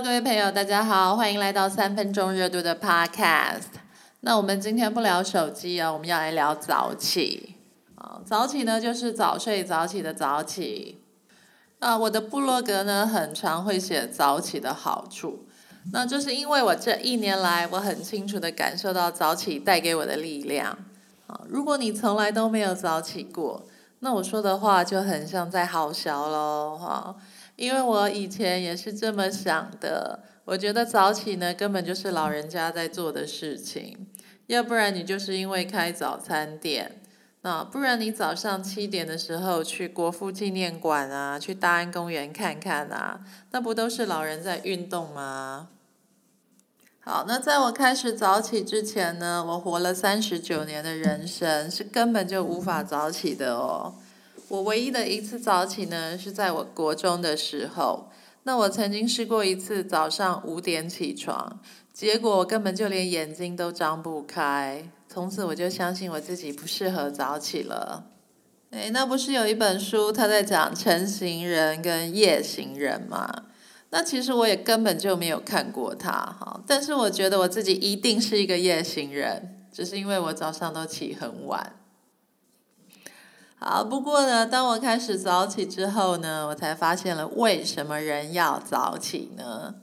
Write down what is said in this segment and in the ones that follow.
各位朋友，大家好，欢迎来到三分钟热度的 Podcast。那我们今天不聊手机啊，我们要来聊早起。啊，早起呢就是早睡早起的早起。啊，我的部落格呢很常会写早起的好处。那就是因为我这一年来，我很清楚的感受到早起带给我的力量。啊，如果你从来都没有早起过，那我说的话就很像在好笑喽，哈。因为我以前也是这么想的，我觉得早起呢根本就是老人家在做的事情，要不然你就是因为开早餐店，那不然你早上七点的时候去国父纪念馆啊，去大安公园看看啊，那不都是老人在运动吗？好，那在我开始早起之前呢，我活了三十九年的人生是根本就无法早起的哦。我唯一的一次早起呢，是在我国中的时候。那我曾经试过一次早上五点起床，结果我根本就连眼睛都张不开。从此我就相信我自己不适合早起了。诶，那不是有一本书他在讲晨行人跟夜行人吗？那其实我也根本就没有看过他哈，但是我觉得我自己一定是一个夜行人，只是因为我早上都起很晚。好，不过呢，当我开始早起之后呢，我才发现了为什么人要早起呢？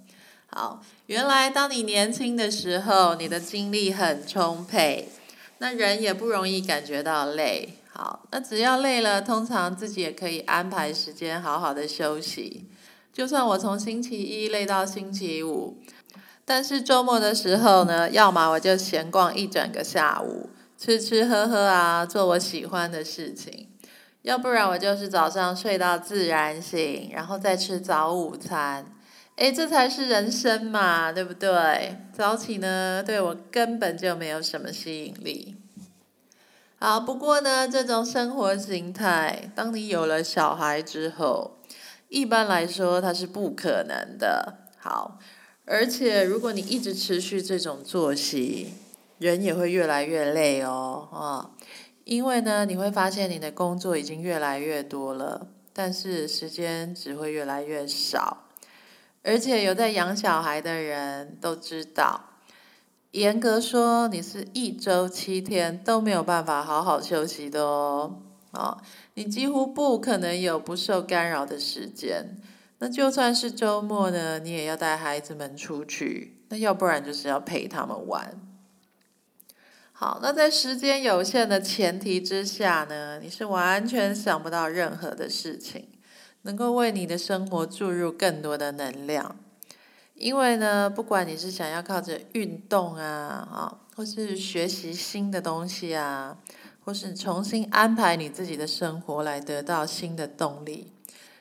好，原来当你年轻的时候，你的精力很充沛，那人也不容易感觉到累。好，那只要累了，通常自己也可以安排时间好好的休息。就算我从星期一累到星期五，但是周末的时候呢，要么我就闲逛一整个下午。吃吃喝喝啊，做我喜欢的事情，要不然我就是早上睡到自然醒，然后再吃早午餐。诶，这才是人生嘛，对不对？早起呢，对我根本就没有什么吸引力。好，不过呢，这种生活形态，当你有了小孩之后，一般来说它是不可能的。好，而且如果你一直持续这种作息，人也会越来越累哦，啊，因为呢，你会发现你的工作已经越来越多了，但是时间只会越来越少，而且有在养小孩的人都知道，严格说，你是一周七天都没有办法好好休息的哦，啊，你几乎不可能有不受干扰的时间，那就算是周末呢，你也要带孩子们出去，那要不然就是要陪他们玩。好，那在时间有限的前提之下呢，你是完全想不到任何的事情能够为你的生活注入更多的能量。因为呢，不管你是想要靠着运动啊，啊，或是学习新的东西啊，或是重新安排你自己的生活来得到新的动力，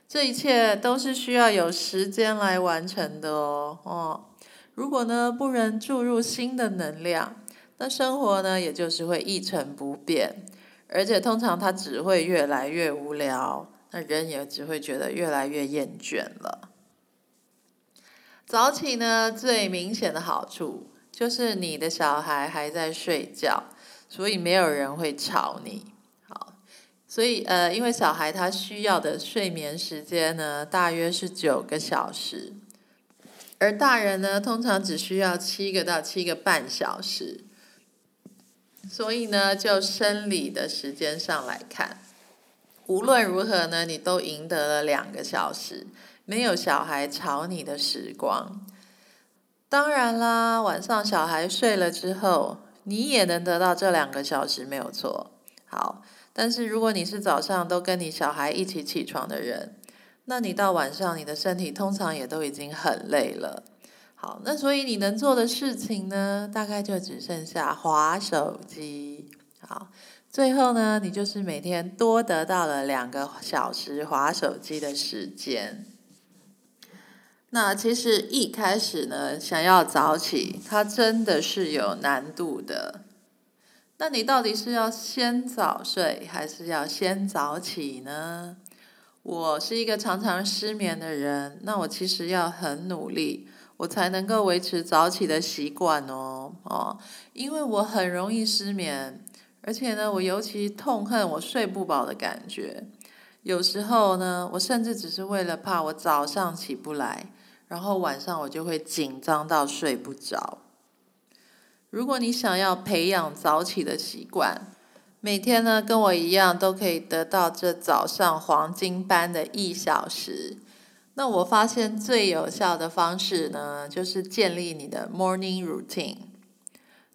这一切都是需要有时间来完成的哦。哦，如果呢不能注入新的能量，那生活呢，也就是会一成不变，而且通常它只会越来越无聊，那人也只会觉得越来越厌倦了。早起呢，最明显的好处就是你的小孩还在睡觉，所以没有人会吵你。好，所以呃，因为小孩他需要的睡眠时间呢，大约是九个小时，而大人呢，通常只需要七个到七个半小时。所以呢，就生理的时间上来看，无论如何呢，你都赢得了两个小时没有小孩吵你的时光。当然啦，晚上小孩睡了之后，你也能得到这两个小时，没有错。好，但是如果你是早上都跟你小孩一起起床的人，那你到晚上你的身体通常也都已经很累了。好，那所以你能做的事情呢，大概就只剩下划手机。好，最后呢，你就是每天多得到了两个小时划手机的时间。那其实一开始呢，想要早起，它真的是有难度的。那你到底是要先早睡，还是要先早起呢？我是一个常常失眠的人，那我其实要很努力。我才能够维持早起的习惯哦，哦，因为我很容易失眠，而且呢，我尤其痛恨我睡不饱的感觉。有时候呢，我甚至只是为了怕我早上起不来，然后晚上我就会紧张到睡不着。如果你想要培养早起的习惯，每天呢跟我一样都可以得到这早上黄金般的一小时，那我发现最有效的方式呢，就是建立你的 morning routine。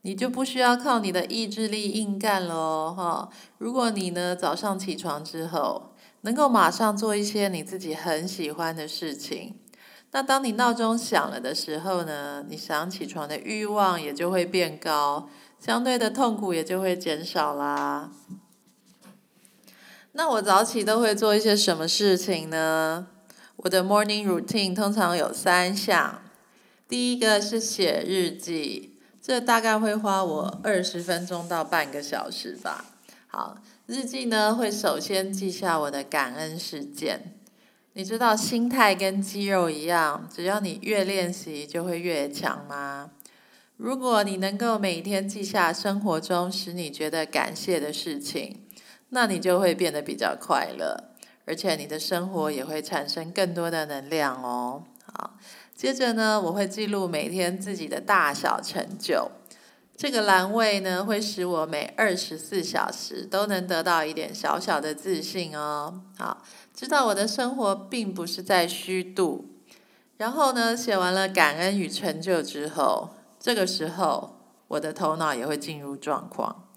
你就不需要靠你的意志力硬干喽，哈！如果你呢早上起床之后，能够马上做一些你自己很喜欢的事情。那当你闹钟响了的时候呢，你想起床的欲望也就会变高，相对的痛苦也就会减少啦。那我早起都会做一些什么事情呢？我的 morning routine 通常有三项，第一个是写日记，这大概会花我二十分钟到半个小时吧。好。日记呢，会首先记下我的感恩事件。你知道心态跟肌肉一样，只要你越练习，就会越强吗？如果你能够每天记下生活中使你觉得感谢的事情，那你就会变得比较快乐，而且你的生活也会产生更多的能量哦。好，接着呢，我会记录每天自己的大小成就。这个栏位呢，会使我每二十四小时都能得到一点小小的自信哦。好，知道我的生活并不是在虚度。然后呢，写完了感恩与成就之后，这个时候我的头脑也会进入状况，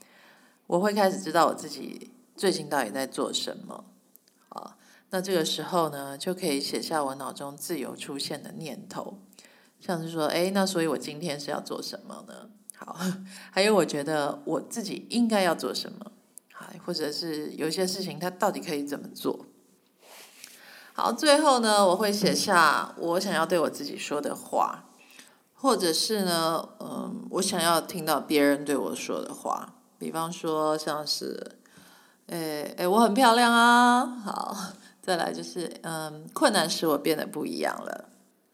我会开始知道我自己最近到底在做什么。那这个时候呢，就可以写下我脑中自由出现的念头，像是说，哎，那所以我今天是要做什么呢？好，还有我觉得我自己应该要做什么，好，或者是有些事情它到底可以怎么做。好，最后呢，我会写下我想要对我自己说的话，或者是呢，嗯，我想要听到别人对我说的话，比方说像是，诶诶，我很漂亮啊，好，再来就是，嗯，困难使我变得不一样了，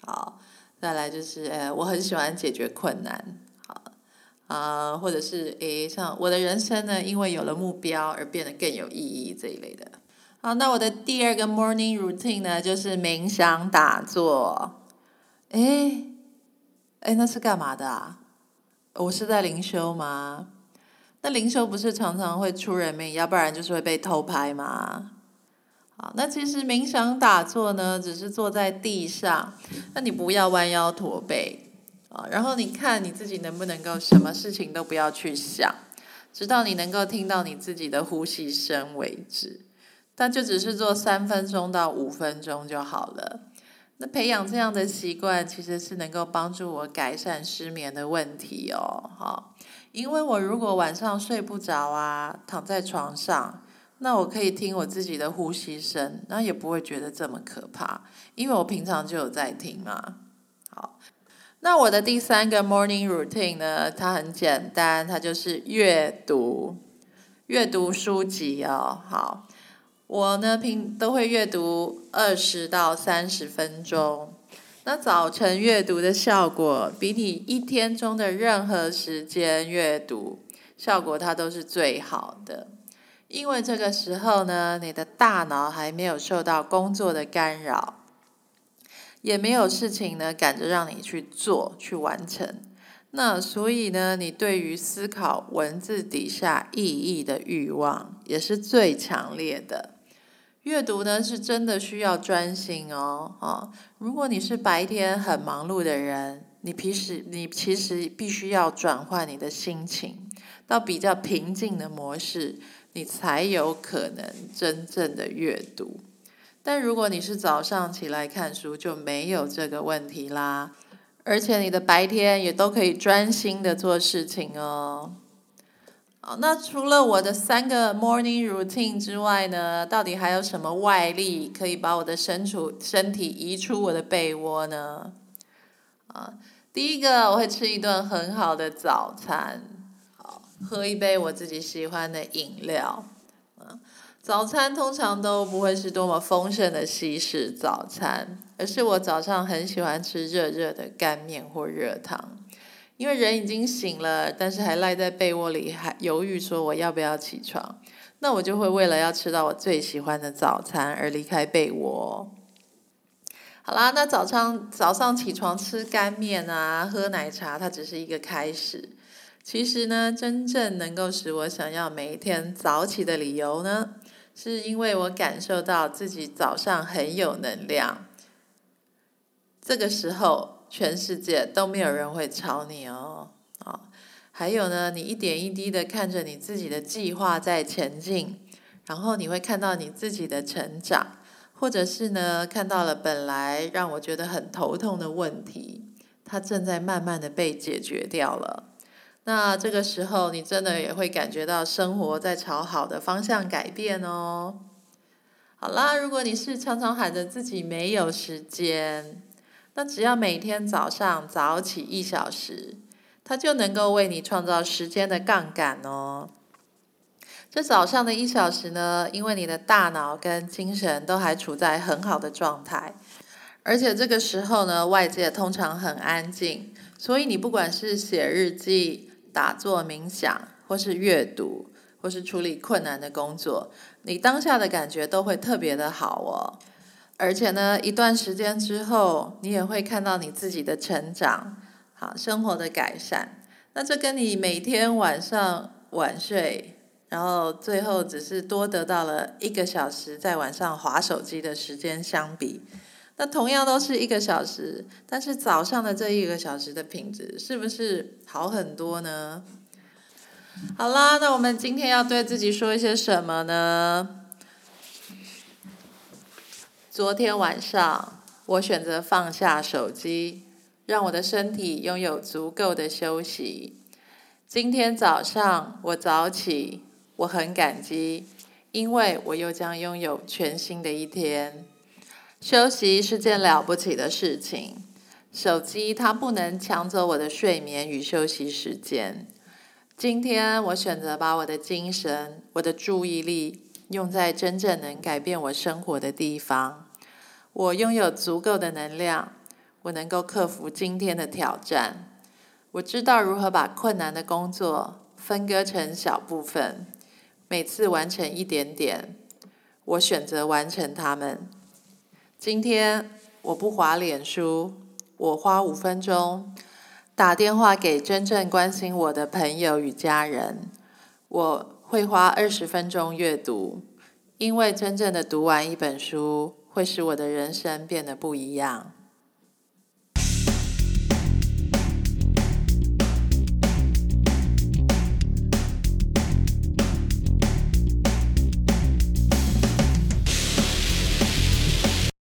好，再来就是，诶，我很喜欢解决困难。好啊，或者是诶，像我的人生呢，因为有了目标而变得更有意义这一类的。好，那我的第二个 morning routine 呢，就是冥想打坐。诶，诶，那是干嘛的啊？我是在灵修吗？那灵修不是常常会出人命，要不然就是会被偷拍吗？那其实冥想打坐呢，只是坐在地上，那你不要弯腰驼背。啊，然后你看你自己能不能够什么事情都不要去想，直到你能够听到你自己的呼吸声为止。但就只是做三分钟到五分钟就好了。那培养这样的习惯，其实是能够帮助我改善失眠的问题哦。好，因为我如果晚上睡不着啊，躺在床上，那我可以听我自己的呼吸声，那也不会觉得这么可怕，因为我平常就有在听嘛。好。那我的第三个 morning routine 呢？它很简单，它就是阅读，阅读书籍哦。好，我呢平都会阅读二十到三十分钟。那早晨阅读的效果，比你一天中的任何时间阅读效果，它都是最好的。因为这个时候呢，你的大脑还没有受到工作的干扰。也没有事情呢赶着让你去做去完成，那所以呢，你对于思考文字底下意义的欲望也是最强烈的。阅读呢是真的需要专心哦，啊，如果你是白天很忙碌的人，你平时你其实必须要转换你的心情到比较平静的模式，你才有可能真正的阅读。但如果你是早上起来看书，就没有这个问题啦。而且你的白天也都可以专心的做事情哦。好，那除了我的三个 morning routine 之外呢，到底还有什么外力可以把我的身处身体移出我的被窝呢？啊，第一个我会吃一顿很好的早餐，喝一杯我自己喜欢的饮料，早餐通常都不会是多么丰盛的西式早餐，而是我早上很喜欢吃热热的干面或热汤。因为人已经醒了，但是还赖在被窝里，还犹豫说我要不要起床，那我就会为了要吃到我最喜欢的早餐而离开被窝。好啦，那早上早上起床吃干面啊，喝奶茶，它只是一个开始。其实呢，真正能够使我想要每一天早起的理由呢，是因为我感受到自己早上很有能量。这个时候，全世界都没有人会吵你哦。啊，还有呢，你一点一滴的看着你自己的计划在前进，然后你会看到你自己的成长。或者是呢，看到了本来让我觉得很头痛的问题，它正在慢慢的被解决掉了。那这个时候，你真的也会感觉到生活在朝好的方向改变哦。好啦，如果你是常常喊着自己没有时间，那只要每天早上早起一小时，它就能够为你创造时间的杠杆哦。这早上的一小时呢，因为你的大脑跟精神都还处在很好的状态，而且这个时候呢，外界通常很安静，所以你不管是写日记、打坐冥想，或是阅读，或是处理困难的工作，你当下的感觉都会特别的好哦。而且呢，一段时间之后，你也会看到你自己的成长，好生活的改善。那这跟你每天晚上晚睡。然后最后只是多得到了一个小时在晚上划手机的时间相比，那同样都是一个小时，但是早上的这一个小时的品质是不是好很多呢？好啦，那我们今天要对自己说一些什么呢？昨天晚上我选择放下手机，让我的身体拥有足够的休息。今天早上我早起。我很感激，因为我又将拥有全新的一天。休息是件了不起的事情，手机它不能抢走我的睡眠与休息时间。今天我选择把我的精神、我的注意力用在真正能改变我生活的地方。我拥有足够的能量，我能够克服今天的挑战。我知道如何把困难的工作分割成小部分。每次完成一点点，我选择完成它们。今天我不划脸书，我花五分钟打电话给真正关心我的朋友与家人。我会花二十分钟阅读，因为真正的读完一本书，会使我的人生变得不一样。